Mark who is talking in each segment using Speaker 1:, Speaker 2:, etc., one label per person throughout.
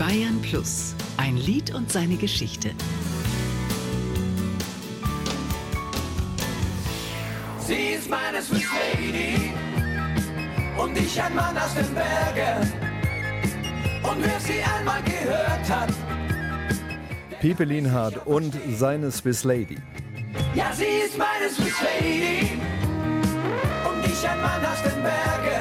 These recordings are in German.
Speaker 1: Bayern Plus, ein Lied und seine Geschichte.
Speaker 2: Sie ist meine Swiss Lady und ich ein Mann aus den Bergen. Und wer sie einmal gehört hat,
Speaker 3: Piepe Lienhardt und seine Swiss Lady.
Speaker 2: ja, sie ist meine Swiss Lady und ich ein Mann aus den Bergen.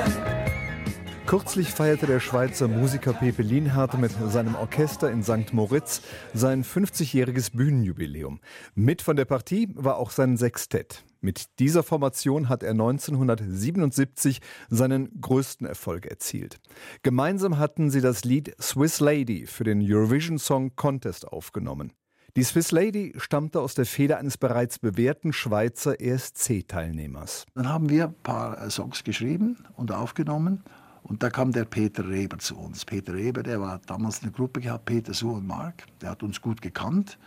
Speaker 3: Kürzlich feierte der Schweizer Musiker Pepe Lienhardt mit seinem Orchester in St. Moritz sein 50-jähriges Bühnenjubiläum. Mit von der Partie war auch sein Sextett. Mit dieser Formation hat er 1977 seinen größten Erfolg erzielt. Gemeinsam hatten sie das Lied Swiss Lady für den Eurovision Song Contest aufgenommen. Die Swiss Lady stammte aus der Feder eines bereits bewährten Schweizer ESC-Teilnehmers.
Speaker 4: Dann haben wir ein paar Songs geschrieben und aufgenommen. Und da kam der Peter Reber zu uns. Peter Reber, der war damals eine Gruppe gehabt, Peter Su und Mark. Der hat uns gut gekannt.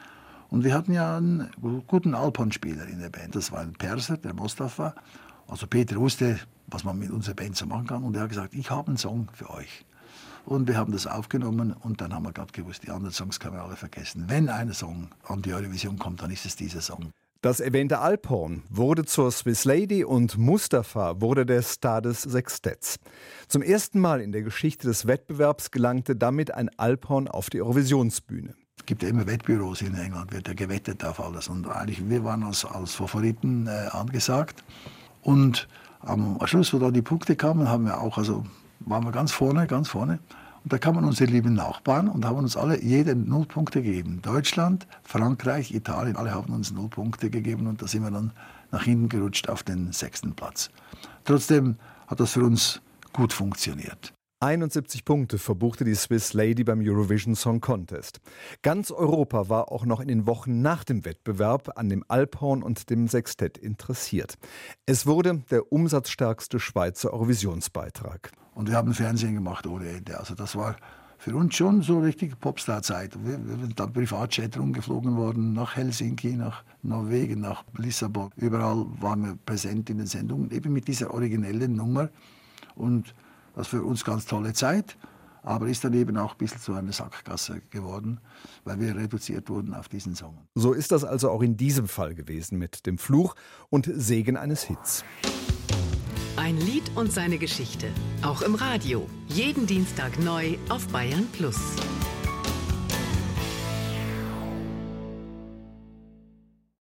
Speaker 4: Und wir hatten ja einen guten Alphorn-Spieler in der Band. Das war ein Perser, der Mostafa. Also Peter wusste, was man mit unserer Band so machen kann. Und er hat gesagt, ich habe einen Song für euch. Und wir haben das aufgenommen und dann haben wir gerade gewusst, die anderen Songs können wir alle vergessen. Wenn ein Song an die Eurovision kommt, dann ist es dieser Song.
Speaker 3: Das erwähnte Alphorn wurde zur Swiss Lady und Mustafa wurde der Star des Sextetts. Zum ersten Mal in der Geschichte des Wettbewerbs gelangte damit ein Alphorn auf die Eurovisionsbühne.
Speaker 4: Es gibt ja immer Wettbüros in England, wird ja gewettet auf alles. Und eigentlich, wir waren als, als Favoriten äh, angesagt. Und am Schluss, wo dann die Punkte kamen, haben wir auch, also waren wir ganz vorne, ganz vorne. Und da kamen unsere lieben Nachbarn und haben uns alle jede null Punkte gegeben. Deutschland, Frankreich, Italien, alle haben uns null Punkte gegeben und da sind wir dann nach hinten gerutscht auf den sechsten Platz. Trotzdem hat das für uns gut funktioniert.
Speaker 3: 71 Punkte verbuchte die Swiss Lady beim Eurovision Song Contest. Ganz Europa war auch noch in den Wochen nach dem Wettbewerb an dem Alphorn und dem Sextett interessiert. Es wurde der umsatzstärkste Schweizer Eurovisionsbeitrag.
Speaker 4: Und wir haben Fernsehen gemacht ohne Ende. Also das war für uns schon so richtig Popstar-Zeit. Wir, wir sind dann Privatjet rumgeflogen worden, nach Helsinki, nach Norwegen, nach Lissabon. Überall waren wir präsent in den Sendungen, eben mit dieser originellen Nummer. Und das für uns ganz tolle Zeit, aber ist dann eben auch ein bisschen zu einer Sackgasse geworden, weil wir reduziert wurden auf diesen Song.
Speaker 3: So ist das also auch in diesem Fall gewesen mit dem Fluch und Segen eines Hits.
Speaker 1: Ein Lied und seine Geschichte. Auch im Radio. Jeden Dienstag neu auf Bayern Plus.